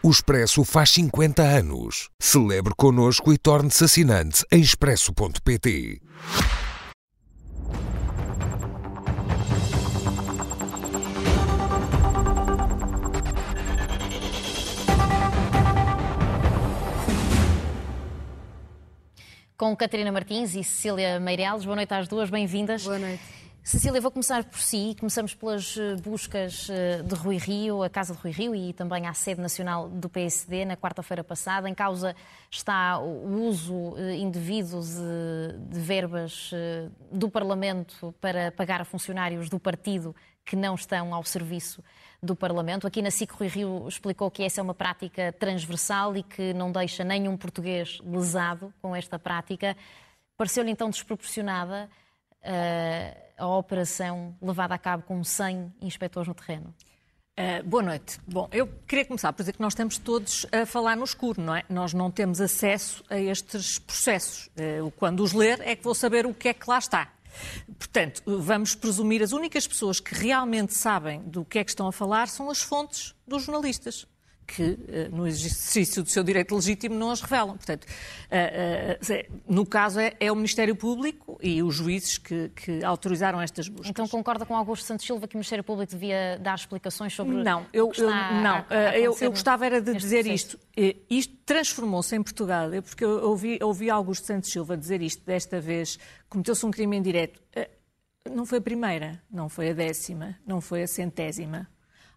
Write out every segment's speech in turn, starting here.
O Expresso faz 50 anos. Celebre connosco e torne-se assinante em expresso.pt. Com Catarina Martins e Cecília Meireles. Boa noite às duas, bem-vindas. Boa noite. Cecília, vou começar por si. Começamos pelas eh, buscas eh, de Rui Rio, a Casa de Rui Rio e também à sede nacional do PSD na quarta-feira passada. Em causa está o uso eh, indevido de, de verbas do Parlamento para pagar a funcionários do partido que não estão ao serviço do Parlamento. Aqui na SIC, Rui Rio explicou que essa é uma prática transversal e que não deixa nenhum português lesado com esta prática. Pareceu-lhe então desproporcionada uh, a operação levada a cabo com 100 inspectores no terreno? Uh, boa noite. Bom, eu queria começar por dizer que nós estamos todos a falar no escuro, não é? Nós não temos acesso a estes processos. Uh, quando os ler é que vou saber o que é que lá está. Portanto, vamos presumir as únicas pessoas que realmente sabem do que é que estão a falar são as fontes dos jornalistas que, eh, no exercício do seu direito legítimo, não as revelam. Portanto, eh, eh, no caso, é, é o Ministério Público e os juízes que, que, autorizaram estas buscas. Então concorda com Augusto Santos Silva que o Ministério Público devia dar explicações sobre não, eu, eu não, a eu, eu gostava era de dizer processo. isto. Isto transformou-se em Portugal, porque eu ouvi, ouvi Augusto Santos Silva dizer isto desta vez, cometeu-se um crime indireto. Não foi a primeira, não foi a décima, não foi a centésima,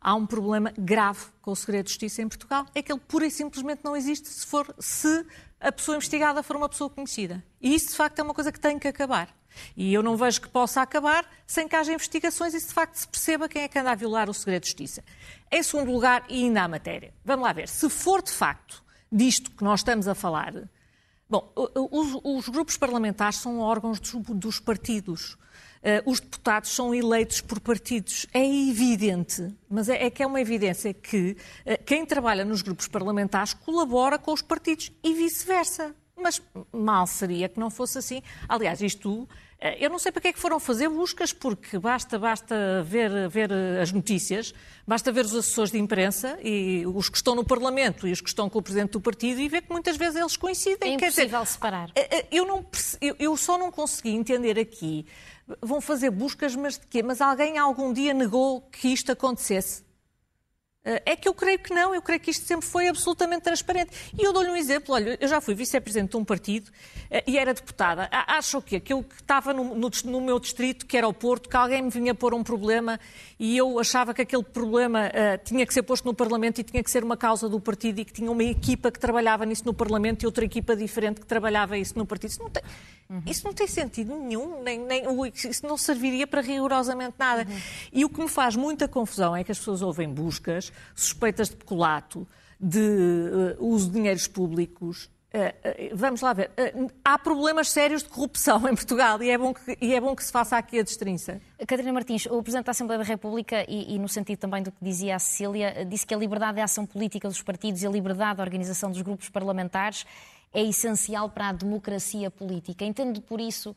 há um problema grave com o segredo de justiça em Portugal, é que ele pura e simplesmente não existe se, for, se a pessoa investigada for uma pessoa conhecida. E isso, de facto, é uma coisa que tem que acabar. E eu não vejo que possa acabar sem que haja investigações e, de facto, se perceba quem é que anda a violar o segredo de justiça. Em segundo lugar, e ainda à matéria, vamos lá ver, se for de facto disto que nós estamos a falar, bom, os, os grupos parlamentares são órgãos dos, dos partidos. Uh, os deputados são eleitos por partidos. É evidente, mas é, é que é uma evidência que uh, quem trabalha nos grupos parlamentares colabora com os partidos e vice-versa. Mas mal seria que não fosse assim. Aliás, isto eh, eu não sei para que é que foram fazer buscas, porque basta, basta ver, ver as notícias, basta ver os assessores de imprensa e os que estão no Parlamento e os que estão com o Presidente do Partido e ver que muitas vezes eles coincidem. É impossível dizer, separar. Eu, não, eu só não consegui entender aqui vão fazer buscas, mas de quê? Mas alguém algum dia negou que isto acontecesse? Eh, é que eu creio que não, eu creio que isto sempre foi absolutamente transparente. E eu dou-lhe um exemplo, olha, eu já fui vice-presidente de um partido eh, e era deputada. Acho o quê? Que eu estava no, no, no, meu distrito, que era o Porto, que alguém me vinha pôr um problema e eu achava que aquele problema uh, tinha que ser posto no Parlamento e tinha que ser uma causa do partido e que tinha uma equipa que trabalhava nisso no Parlamento e outra equipa diferente que trabalhava isso no partido. Isso não tem, uhum. isso não tem sentido nenhum, nem, nem, isso não serviria para rigorosamente nada. Uhum. E o que me faz muita confusão é que as pessoas ouvem buscas suspeitas de peculato, de uh, uso de dinheiros públicos. Uh, vamos lá ver. há problemas sérios de corrupção em Portugal e é, bom que, e é bom que se faça aqui a destrinça. Catarina Martins, o Presidente da Assembleia da República, e, e, no sentido também do que dizia a Cecília, disse que a liberdade de ação política dos partidos e a liberdade de organização dos grupos parlamentares é essencial para a democracia política. Entendo por isso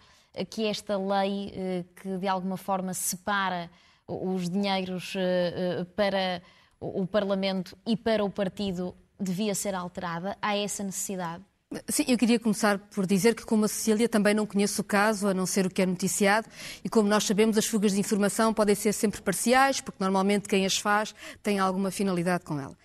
que esta lei, que de alguma forma separa os dinheiros para o Parlamento e para o partido devia ser alterada? Há essa necessidade? Sim, eu queria começar por dizer que, como a Cecília, também não conheço o caso, a não ser o que é noticiado, e como nós sabemos, as fugas de informação podem ser sempre parciais, porque normalmente quem as faz tem alguma finalidade com ela.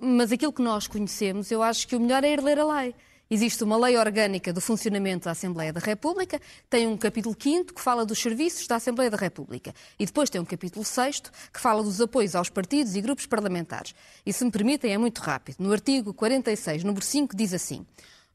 Mas aquilo que nós conhecemos, eu acho que o melhor é ir ler a lei. Existe uma lei orgânica do funcionamento da Assembleia da República, tem um capítulo 5 que fala dos serviços da Assembleia da República e depois tem um capítulo 6 que fala dos apoios aos partidos e grupos parlamentares. E se me permitem, é muito rápido. No artigo 46, número 5, diz assim: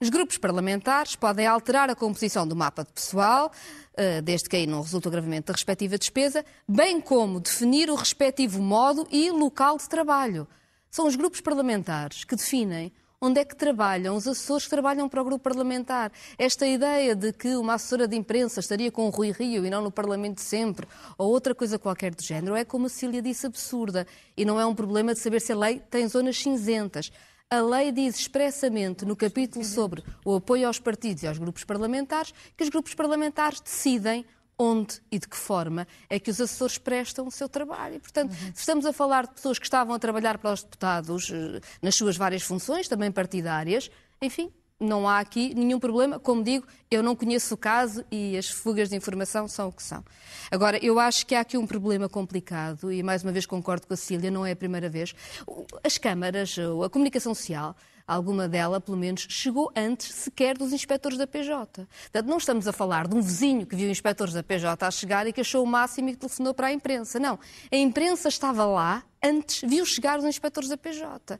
os grupos parlamentares podem alterar a composição do mapa de pessoal, eh, desde que aí não resulte o agravamento da respectiva despesa, bem como definir o respectivo modo e local de trabalho. São os grupos parlamentares que definem onde é que trabalham os assessores que trabalham para o grupo parlamentar. Esta ideia de que uma assessora de imprensa estaria com o Rui Rio e não no Parlamento sempre, ou outra coisa qualquer do género, é, como a Cília disse, absurda. E não é um problema de saber se a lei tem zonas cinzentas. A lei diz expressamente no capítulo sobre o apoio aos partidos e aos grupos parlamentares que os grupos parlamentares decidem onde e de que forma é que os assessores prestam o seu trabalho. E, portanto, uhum. se estamos a falar de pessoas que estavam a trabalhar para os deputados eh, nas suas várias funções, também partidárias, enfim, não há aqui nenhum problema. Como digo, eu não conheço o caso e as fugas de informação são o que são. Agora, eu acho que há aqui um problema complicado e, mais uma vez, concordo com a Cília, não é a primeira vez. As câmaras, a comunicação social, alguma dela, pelo menos, chegou antes sequer dos inspectores da PJ. Portanto, não estamos a falar de um vizinho que viu inspectores da PJ a chegar e que achou o máximo e que telefonou para a imprensa. Não. A imprensa estava lá antes, viu chegar os inspectores da PJ. Ou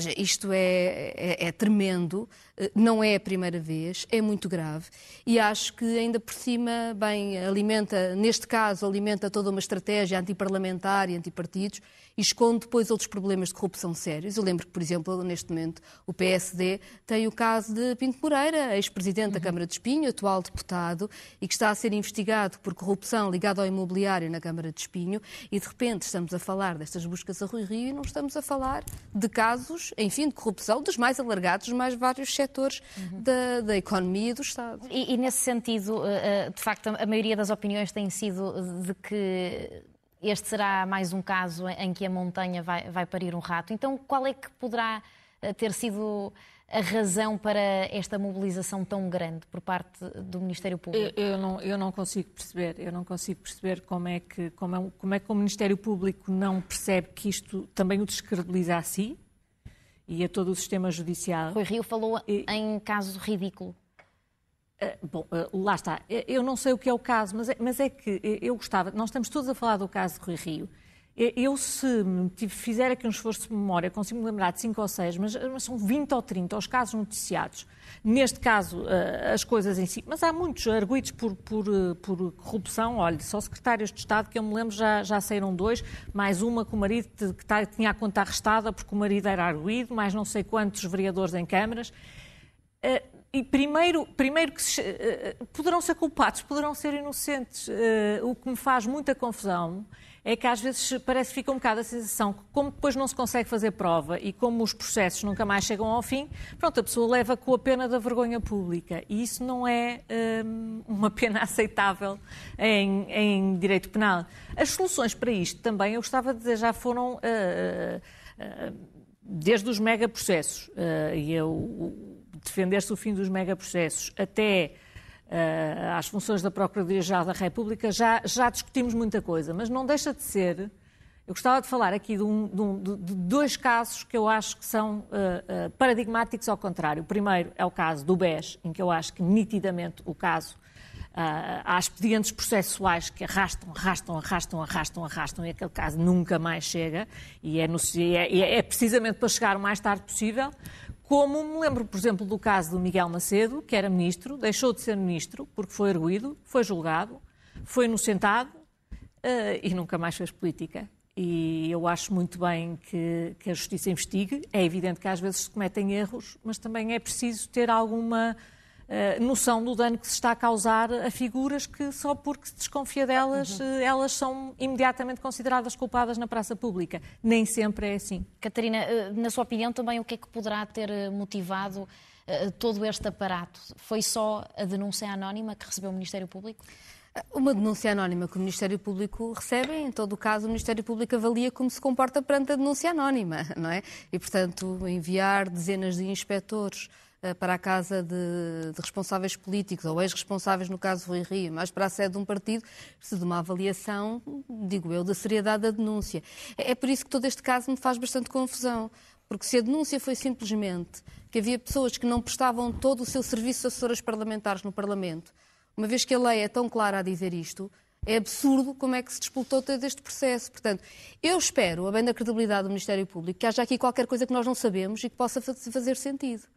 seja, isto é, é, é, tremendo, não é a primeira vez, é muito grave e acho que ainda por cima, bem, alimenta, neste caso, alimenta toda uma estratégia antiparlamentar e antipartidos e esconde depois outros problemas de corrupção sérios. Eu lembro que, por exemplo, neste momento, o PSD tem o caso de Pinto Moreira, ex-presidente uhum. da Câmara de Espinho, atual deputado, e que está a ser investigado por corrupção ligada ao imobiliário na Câmara de Espinho, e de repente estamos a falar destas buscas a Rui Rio e não estamos a falar de casos, enfim, de corrupção dos mais alargados, dos mais vários setores uhum. da, da, economia e do Estado. E, e nesse sentido, eh, eh, de facto, a maioria das opiniões tem sido de que este será mais um caso em que a montanha vai, vai parir um rato. Então, qual é que poderá eh, ter sido a razão para esta mobilização tão grande por parte do Ministério Público? Eu, eu, não, eu não consigo perceber. Eu não consigo perceber como é, que, como, é, como é que o Ministério Público não percebe que isto também o descredibiliza a si e a todo o sistema judicial. Rui Rio falou e... em caso ridículo. Eh, bom, eh, lá está. Eh, eu não sei o que é o caso, mas é, mas é que eu gostava. Nós estamos todos a falar do caso de Rui Rio. Eu, se fizer aqui um esforço de memória, consigo me lembrar de 5 ou 6, mas, mas, são 20 ou 30 os casos noticiados. Neste caso, as coisas em si. Mas há muitos arguídos por, por, por corrupção. Olha, só secretários de Estado, que eu me lembro, já, já saíram dois, mais uma com o marido que tá, tinha a conta arrestada porque o marido era arguído, mais não sei quantos vereadores em câmaras. E primeiro, primeiro que se, poderão ser culpados, poderão ser inocentes. O que me faz muita confusão é que às vezes parece que fica um bocado a sensação que, como depois não se consegue fazer prova e como os processos nunca mais chegam ao fim, pronto, a pessoa leva com a pena da vergonha pública. E isso não é um, uma pena aceitável em, em, direito penal. As soluções para isto também, eu gostava de dizer, já foram. Uh, desde os megaprocessos. e eu defender-se o fim dos megaprocessos até uh, às funções da Procuradoria-Geral da República, já, já discutimos muita coisa, mas não deixa de ser. Eu gostava de falar aqui de, um, de, um, de dois casos que eu acho que são uh, uh, paradigmáticos ao contrário. O primeiro é o caso do BES, em que eu acho que nitidamente o caso Uh, há expedientes processuais que arrastam, arrastam, arrastam, arrastam, arrastam e aquele caso nunca mais chega e é, no, é, é, precisamente para chegar o mais tarde possível. Como me lembro, por exemplo, do caso do Miguel Macedo, que era ministro, deixou de ser ministro porque foi arguído, foi julgado, foi inocentado uh, e nunca mais fez política. E eu acho muito bem que, que, a justiça investigue. É evidente que às vezes se cometem erros, mas também é preciso ter alguma noção do dano que se está a causar a figuras que só porque se desconfia delas, uhum. Eh, elas são imediatamente consideradas culpadas na praça pública. Nem sempre é assim. Catarina, eh, na sua opinião também o que é que poderá ter motivado todo este aparato? Foi só a denúncia anónima que recebeu o Ministério Público? Uma denúncia anónima que o Ministério Público recebe, em todo o caso, o Ministério Público avalia como se comporta perante a denúncia anónima, não é? E, portanto, enviar dezenas de inspectores eh, para a casa de, de responsáveis políticos ou ex-responsáveis, no caso Rui Rio, mas para a sede de um partido, precisa de uma avaliação, digo eu, da seriedade da denúncia. É, é por isso que todo este caso me faz bastante confusão. Porque se a denúncia foi simplesmente que havia pessoas que não prestavam todo o seu serviço de assessoras parlamentares no Parlamento, uma vez que a lei é tão clara a dizer isto, é absurdo como é que se disputou todo este processo. Portanto, eu espero, a bem da credibilidade do Ministério Público, que haja aqui qualquer coisa que nós não sabemos e que possa fazer sentido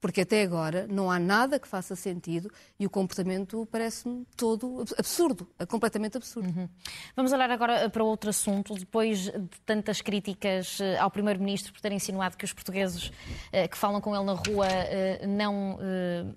porque até agora não há nada que faça sentido e o comportamento parece-me todo absurdo, completamente absurdo. Uhum. Vamos olhar agora para outro assunto. Depois de tantas críticas eh, ao Primeiro-Ministro por ter insinuado que os portugueses eh, que falam com ele na rua eh, não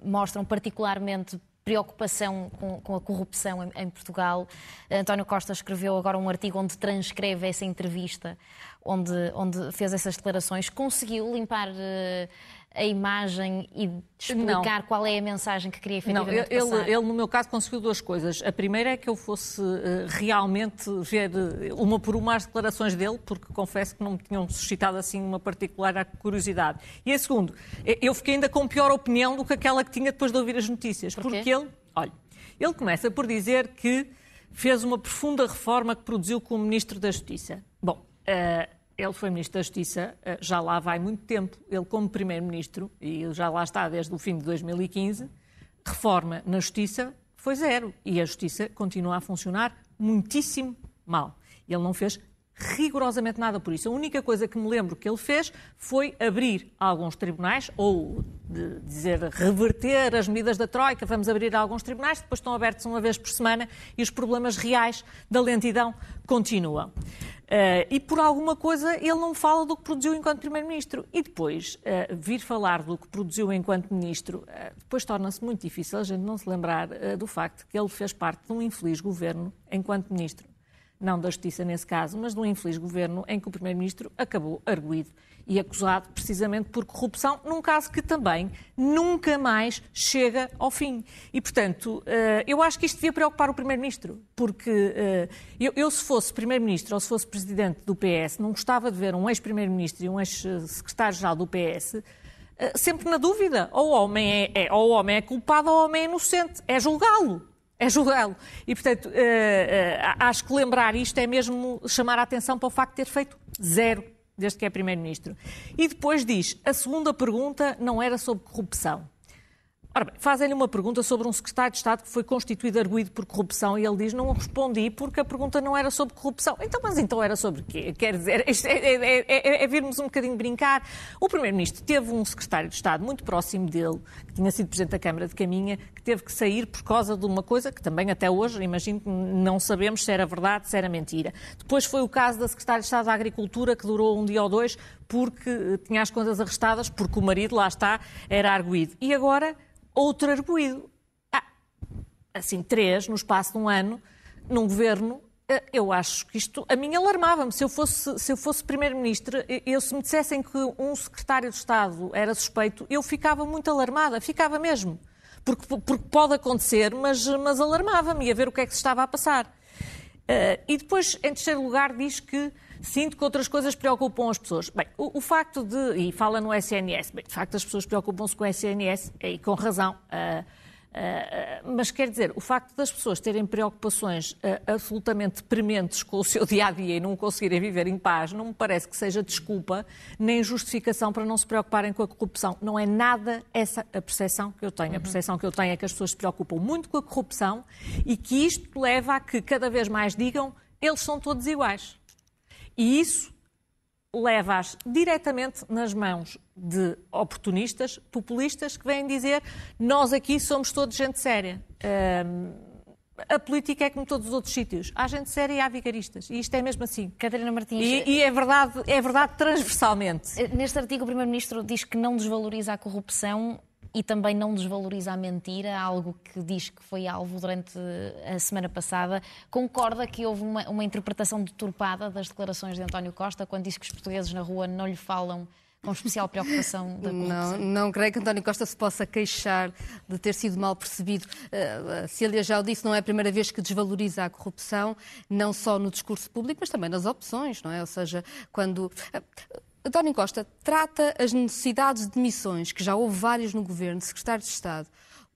mostram particularmente preocupação com, com, a corrupção em, em, Portugal. António Costa escreveu agora um artigo onde transcreve essa entrevista, onde, onde fez essas declarações. Conseguiu limpar uh, a imagem e explicar não. qual é a mensagem que queria efetivamente não, ele, passar? Ele, no meu caso, conseguiu duas coisas. A primeira é que eu fosse uh, realmente ver uh, uma por uma as declarações dele, porque confesso que não me tinham suscitado assim uma particular curiosidade. E a segunda, eu fiquei ainda com pior opinião do que aquela que tinha depois de ouvir as notícias. Por porque ele, olha, ele começa por dizer que fez uma profunda reforma que produziu como Ministro da Justiça. Bom, uh, ele foi Ministro da Justiça, eh, já lá vai muito tempo. Ele, como Primeiro-Ministro, e já lá está desde o fim de 2015, reforma na Justiça foi zero. E a Justiça continua a funcionar muitíssimo mal. Ele não fez rigorosamente nada por isso. A única coisa que me lembro que ele fez foi abrir alguns tribunais, ou dizer reverter as medidas da Troika, vamos abrir alguns tribunais, depois estão abertos uma vez por semana e os problemas reais da lentidão continuam. Uh, e por alguma coisa ele não fala do que produziu enquanto Primeiro-Ministro. E depois, uh, vir falar do que produziu enquanto Ministro, uh, depois torna-se muito difícil a gente não se lembrar do facto que ele fez parte de um infeliz governo enquanto Ministro não da Justiça nesse caso, mas de um infeliz governo em que o Primeiro-Ministro acabou arguído e acusado precisamente por corrupção, num caso que também nunca mais chega ao fim. E, portanto, eh, eu acho que isto devia preocupar o Primeiro-Ministro, porque eh, eu, se fosse Primeiro-Ministro ou se fosse Presidente do PS, não gostava de ver um ex-Primeiro-Ministro e um ex-Secretário-Geral do PS eh, sempre na dúvida. Ou o homem é, é, ou o homem é culpado ou o homem é inocente. É julgá-lo é julgá-lo. E, portanto, uh, uh, acho que lembrar isto é mesmo chamar a atenção para o facto de ter feito zero desde que é Primeiro-Ministro. E depois diz: a segunda pergunta não era sobre corrupção. Ora bem, fazem-lhe uma pergunta sobre um secretário de Estado que foi constituído arguído por corrupção e ele diz não respondi porque a pergunta não era sobre corrupção. Então, mas então era sobre quê? Quer dizer, é, é, é, é virmos um bocadinho brincar. O Primeiro-Ministro teve um secretário de Estado muito próximo dele, que tinha sido Presidente da Câmara de Caminha, que teve que sair por causa de uma coisa que também até hoje, imagino que não sabemos se era verdade, se era mentira. Depois foi o caso da Secretária de Estado da Agricultura, que durou um dia ou dois, porque tinha as contas arrestadas, porque o marido, lá está, era arguído. E agora outro arguído. Ah, assim, três no espaço de um ano, num governo eh, eu acho que isto, a mim alarmava-me. Se eu fosse, se eu fosse Primeiro-Ministro, eu, se me dissessem que um secretário de Estado era suspeito, eu ficava muito alarmada, ficava mesmo. Porque, porque pode acontecer, mas, mas alarmava-me a ver o que é que se estava a passar. Uh, e depois, em terceiro lugar, diz que sinto que outras coisas preocupam as pessoas. Bem, o, o facto de, e fala no SNS, bem, de facto as pessoas preocupam-se com o SNS, e com razão. Uh, Uh, mas quer dizer, o facto das pessoas terem preocupações uh, absolutamente prementes com o seu dia a dia e não conseguirem viver em paz, não me parece que seja desculpa nem justificação para não se preocuparem com a corrupção. Não é nada essa a percepção que eu tenho. Uhum. A percepção que eu tenho é que as pessoas se preocupam muito com a corrupção e que isto leva a que cada vez mais digam eles são todos iguais. E isso leva-as diretamente nas mãos de oportunistas, populistas, que vêm dizer nós aqui somos todos gente séria. Um, a política é como todos os outros sítios. Há gente séria e há vigaristas. E isto é mesmo assim. Catarina Martins. E, e é, verdade, é verdade transversalmente. Neste artigo, o Primeiro-Ministro diz que não desvaloriza a corrupção e também não desvaloriza a mentira, algo que diz que foi alvo durante a semana passada. Concorda que houve uma, uma interpretação deturpada das declarações de António Costa quando disse que os portugueses na rua não lhe falam com especial preocupação da corrupção? Não, não creio que António Costa se possa queixar de ter sido mal percebido. Uh, a Cília já o disse, não é a primeira vez que desvaloriza a corrupção, não só no discurso público, mas também nas opções, não é? Ou seja, quando. Uh, António Costa trata as necessidades de missões, que já houve várias no governo, de secretários de Estado,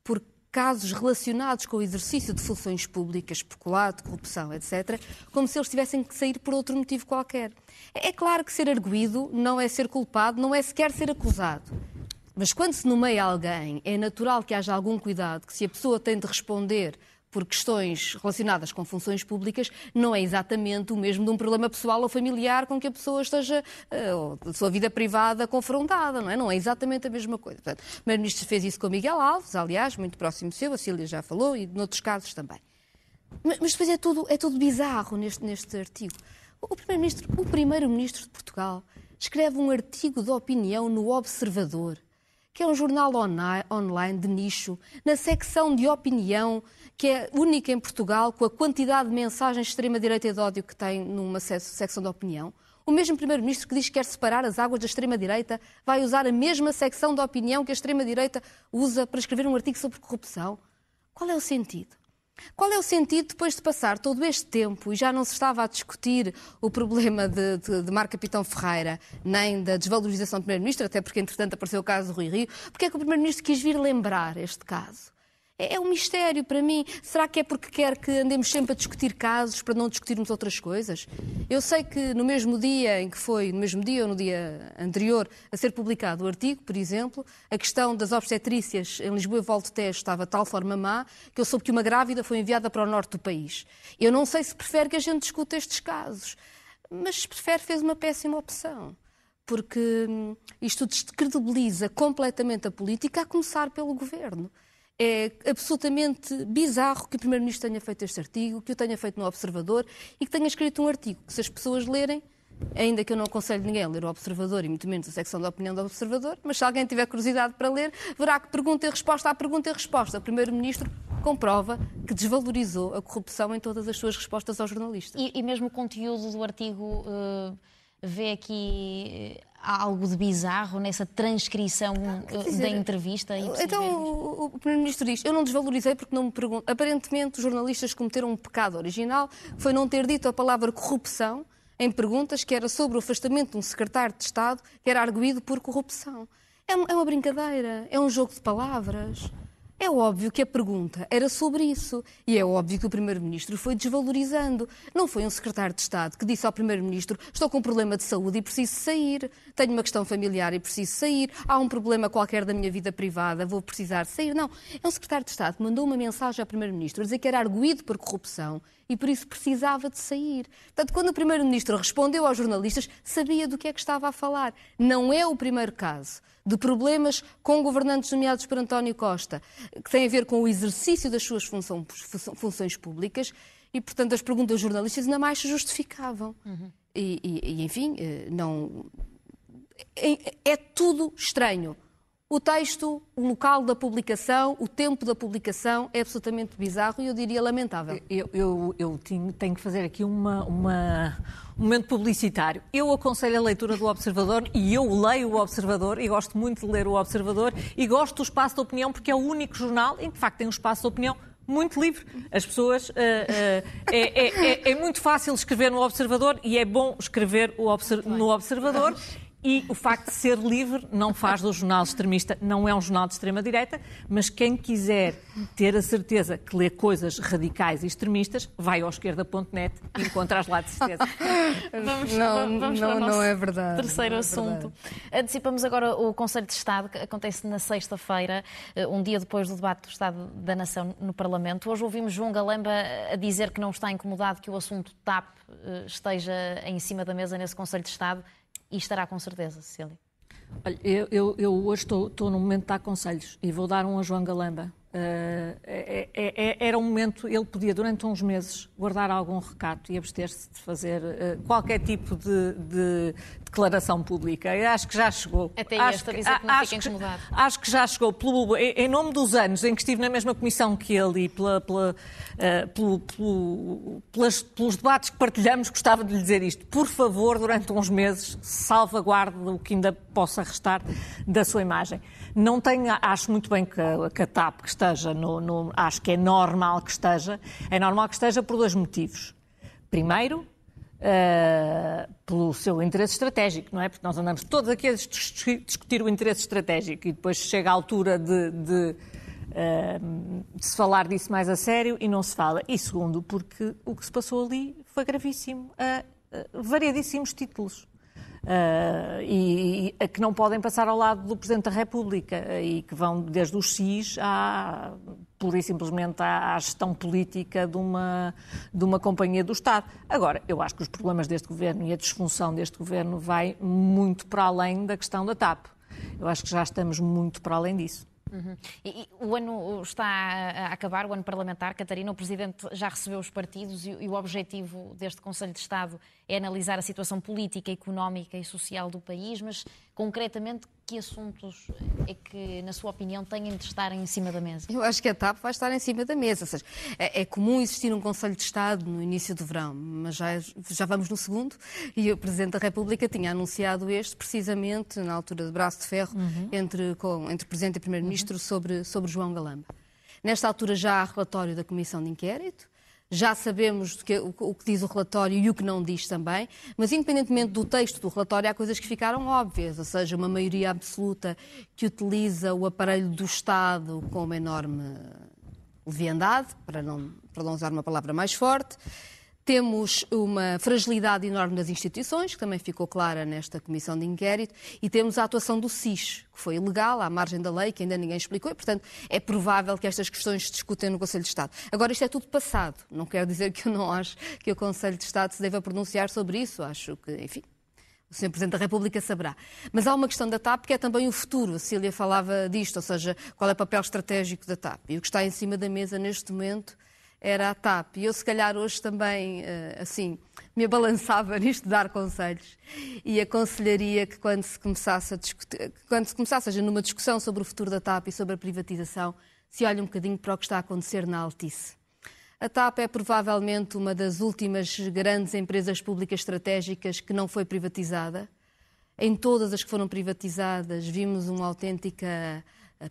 por casos relacionados com o exercício de funções públicas, peculado, corrupção, etc., como se eles tivessem que sair por outro motivo qualquer. É claro que ser arguído não é ser culpado, não é sequer ser acusado. Mas quando se nomeia alguém, é natural que haja algum cuidado, que se a pessoa tem de responder por questões relacionadas com funções públicas, não é exatamente o mesmo de um problema pessoal ou familiar com que a pessoa esteja, eh, ou da sua vida privada, confrontada, não é? Não é exatamente a mesma coisa. Portanto, o Primeiro-Ministro fez isso com Miguel Alves, aliás, muito próximo seu, a Cília já falou, e noutros casos também. Mas depois é tudo, é tudo bizarro neste, neste artigo. O Primeiro-Ministro, o Primeiro-Ministro de Portugal, escreve um artigo de opinião no Observador, que é um jornal online de nicho, na secção de opinião que é única em Portugal, com a quantidade de mensagens de extrema-direita e de ódio que tem numa secção de opinião. O mesmo Primeiro-Ministro que diz que quer separar as águas da extrema-direita vai usar a mesma secção de opinião que a extrema-direita usa para escrever um artigo sobre corrupção. Qual é o sentido? Qual é o sentido depois de passar todo este tempo e já não se estava a discutir o problema de, de, de Mar Capitão Ferreira, nem da desvalorização do Primeiro-Ministro, até porque entretanto apareceu o caso do Rui Rio, porque é que o Primeiro-Ministro quis vir lembrar este caso? É, é um mistério para mim. Será que é porque quer que andemos sempre a discutir casos para não discutirmos outras coisas? Eu sei que no mesmo dia em que foi, no mesmo dia ou no dia anterior, a ser publicado o artigo, por exemplo, a questão das obstetrícias em Lisboa e Volta Tejo estava de tal forma má que eu soube que uma grávida foi enviada para o norte do país. Eu não sei se prefere que a gente discuta estes casos, mas se prefere fez uma péssima opção porque hum, isto descredibiliza completamente a política, a começar pelo governo é absolutamente bizarro que o Primeiro-Ministro tenha feito este artigo, que o tenha feito no Observador e que tenha escrito um artigo que, se as pessoas lerem, ainda que eu não aconselho ninguém a ler o Observador e muito menos a secção da opinião do Observador, mas se alguém tiver curiosidade para ler, verá que pergunta e resposta à pergunta e resposta. O Primeiro-Ministro comprova que desvalorizou a corrupção em todas as suas respostas aos jornalistas. E, e mesmo o conteúdo do artigo uh, vê aqui há algo de bizarro nessa transcrição ah, dizer, da entrevista? Então o, o Primeiro-Ministro diz: Eu não desvalorizei porque não me pergunto. Aparentemente, os jornalistas cometeram um pecado original, foi não ter dito a palavra corrupção em perguntas que era sobre o afastamento de um secretário de Estado que era arguído por corrupção. É, é uma brincadeira, é um jogo de palavras. É óbvio que a pergunta era sobre isso. E é óbvio que o Primeiro-Ministro foi desvalorizando. Não foi um secretário de Estado que disse ao Primeiro-Ministro: Estou com um problema de saúde e preciso sair. Tenho uma questão familiar e preciso sair. Há um problema qualquer da minha vida privada, vou precisar sair. Não. É um secretário de Estado que mandou uma mensagem ao Primeiro-Ministro a dizer que era arguído por corrupção e por isso precisava de sair. Portanto, quando o Primeiro-Ministro respondeu aos jornalistas, sabia do que é que estava a falar. Não é o primeiro caso de problemas com governantes nomeados por António Costa, que têm a ver com o exercício das suas função, funções públicas e, portanto, as perguntas jornalistas ainda mais se justificavam. Uhum. E, e, e, enfim, eh, não. É, é tudo estranho. O texto, o local da publicação, o tempo da publicação é absolutamente bizarro e eu diria lamentável. Eu, eu, eu tenho que fazer aqui uma, uma, um momento publicitário. Eu aconselho a leitura do Observador e eu leio o Observador e gosto muito de ler o Observador e gosto do espaço de opinião porque é o único jornal em que, de facto, tem um espaço de opinião muito livre. As pessoas. Uh, uh, é, é, é, muito fácil escrever no Observador e é bom escrever no Observador. E o facto de ser livre não faz do jornal extremista, não é um jornal de extrema-direita, mas quem quiser ter a certeza que lê coisas radicais e extremistas, vai ao esquerda.net e encontra as lá de certeza. vamos, não, vamos não, não é verdade. Terceiro é assunto. Verdade. Antecipamos agora o Conselho de Estado, que acontece na sexta-feira, eh, um dia depois do debate do Estado da Nação no Parlamento. Hoje ouvimos João Galamba a dizer que não está incomodado que o assunto TAP eh, esteja em cima da mesa nesse Conselho de Estado e estará com certeza, Cecília. Olha, eu, eu, eu hoje estou, estou no momento de dar conselhos e vou dar um a João Galamba. Uh, é, é, é, era um momento, ele podia durante uns meses guardar algum recato e abster-se de fazer uh, qualquer tipo de, de, declaração pública. Eu acho que já chegou. Até acho este a dizer que, que não acho. Que, acho que já chegou, pelo, em nome dos anos em que estive na mesma comissão que ele e pela, pela, uh, pelo, pelo, pelas, pelos debates que partilhamos, gostava de lhe dizer isto. Por favor, durante uns meses, salvaguarde o que ainda possa restar da sua imagem. Não tenho, acho muito bem que, que a TAP que esteja no, no, Acho que é normal que esteja. É normal que esteja por dois motivos. Primeiro, Uh, pelo seu interesse estratégico, não é? Porque nós andamos todos aqui a discutir o interesse estratégico e depois chega a altura de, de, uh, de, se falar disso mais a sério e não se fala. E segundo, porque o que se passou ali foi gravíssimo a, a variadíssimos títulos. Uh, e, e, que não podem passar ao lado do Presidente da República e que vão desde os SIS à, pura e simplesmente à, à, gestão política de uma, de uma companhia do Estado. Agora, eu acho que os problemas deste governo e a disfunção deste governo vai muito para além da questão da TAP. Eu acho que já estamos muito para além disso. Uhum. E, e, o ano está a acabar, o ano parlamentar. Catarina, o Presidente já recebeu os partidos e, e, o objetivo deste Conselho de Estado é analisar a situação política, económica e social do país, mas concretamente que assuntos é que, na sua opinião, têm de estar em cima da mesa? Eu acho que a TAP vai estar em cima da mesa. Ou seja, é, é comum existir um Conselho de Estado no início do verão, mas já, já vamos no segundo e o Presidente da República tinha anunciado este precisamente na altura de braço de ferro uhum. entre, com, entre Presidente e Primeiro-Ministro uhum. sobre, sobre João Galamba. Nesta altura já há relatório da Comissão de Inquérito já sabemos que, o, o, que diz o relatório e o que não diz também, mas independentemente do texto do relatório, há coisas que ficaram óbvias, ou seja, uma maioria absoluta que utiliza o aparelho do Estado com uma enorme leviandade, para não, para não usar uma palavra mais forte, temos uma fragilidade enorme das instituições, que também ficou clara nesta comissão de inquérito, e temos a atuação do SIS, que foi ilegal, à margem da lei, que ainda ninguém explicou, e, portanto, é provável que estas questões se discutem no Conselho de Estado. Agora, isto é tudo passado. Não quero dizer que eu não acho que o Conselho de Estado se deva pronunciar sobre isso. Acho que, enfim, o Sr. Presidente da República saberá. Mas há uma questão da TAP que é também o futuro. A Cília falava disto, ou seja, qual é o papel estratégico da TAP. E o que está em cima da mesa neste momento era a TAP. E eu, se calhar, hoje também, eh, assim, me abalançava nisto de dar conselhos e aconselharia que quando se começasse a discutir, quando se começasse, seja, numa discussão sobre o futuro da TAP e sobre a privatização, se olhe um bocadinho para o que está a acontecer na Altice. A TAP é provavelmente uma das últimas grandes empresas públicas estratégicas que não foi privatizada. Em todas as que foram privatizadas, vimos uma autêntica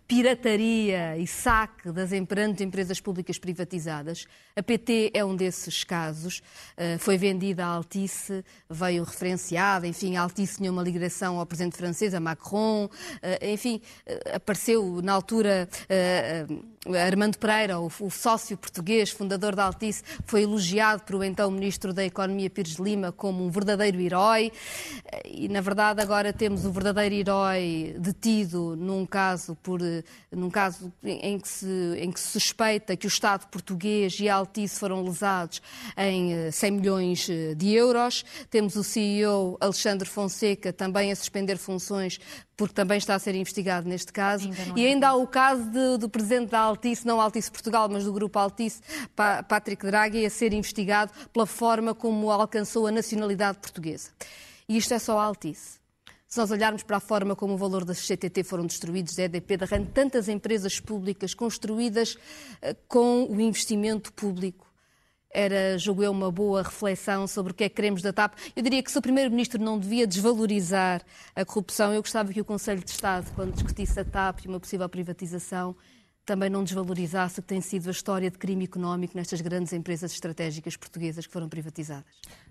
pirataria e saque das empresas públicas privatizadas. A PT é um desses casos. Eh, foi vendida à Altice, veio referenciada, enfim, a Altice tinha uma ligação ao presidente francês, a Macron, eh, enfim, eh, apareceu na altura Armando Pereira, o sócio português, fundador da Altice, foi elogiado por o então ministro da Economia Pires de Lima como um verdadeiro herói. E, na verdade, agora temos o verdadeiro herói detido num caso por num caso em que, se, em que se suspeita que o Estado português e a Altice foram lesados em 100 eh, milhões eh, de euros. Temos o CEO Alexandre Fonseca também a suspender funções porque também está a ser investigado neste caso. Ainda e ainda há o caso de, do presidente da Altice, não Altice Portugal, mas do grupo Altice, Patrick Draghi, a ser investigado pela forma como alcançou a nacionalidade portuguesa. E isto é só a Altice. Se nós olharmos para a forma como o valor das CTT foram destruídos, da EDP, da RAN, tantas empresas públicas construídas eh, com o investimento público, era, julgo eu, uma boa reflexão sobre o que é que queremos da TAP. Eu diria que se o Primeiro-Ministro não devia desvalorizar a corrupção, eu gostava que o Conselho de Estado, quando discutisse a TAP e uma possível privatização, também não desvalorizasse o que tem sido a história de crime económico nestas grandes empresas estratégicas portuguesas que foram privatizadas.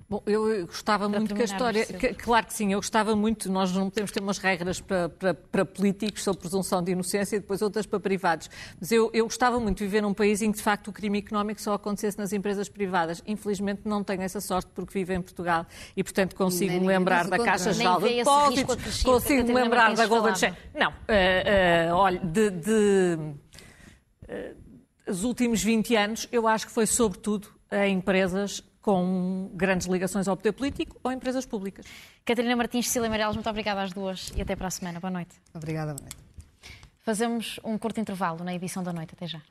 Bom, eu gostava para muito que a história. Que, claro que sim, eu gostava muito. Nós não podemos ter umas regras para, para, para, políticos sobre presunção de inocência e depois outras para privados. Mas eu, eu gostava muito de viver num país em que, de facto, o crime económico só acontecesse nas empresas privadas. Infelizmente, não tenho essa sorte porque vivo em Portugal e, portanto, consigo me lembrar da Caixa Geral de Depósitos, consigo me lembrar da Golden Share. Não, uh, uh, olha, de. de os últimos 20 anos, eu acho que foi sobretudo a empresas com grandes ligações ao poder político ou empresas públicas. Catarina Martins, Cecília Meirelles, muito obrigada às duas e até para a semana. Boa noite. Obrigada, boa noite. Fazemos um curto intervalo na edição da noite. Até já.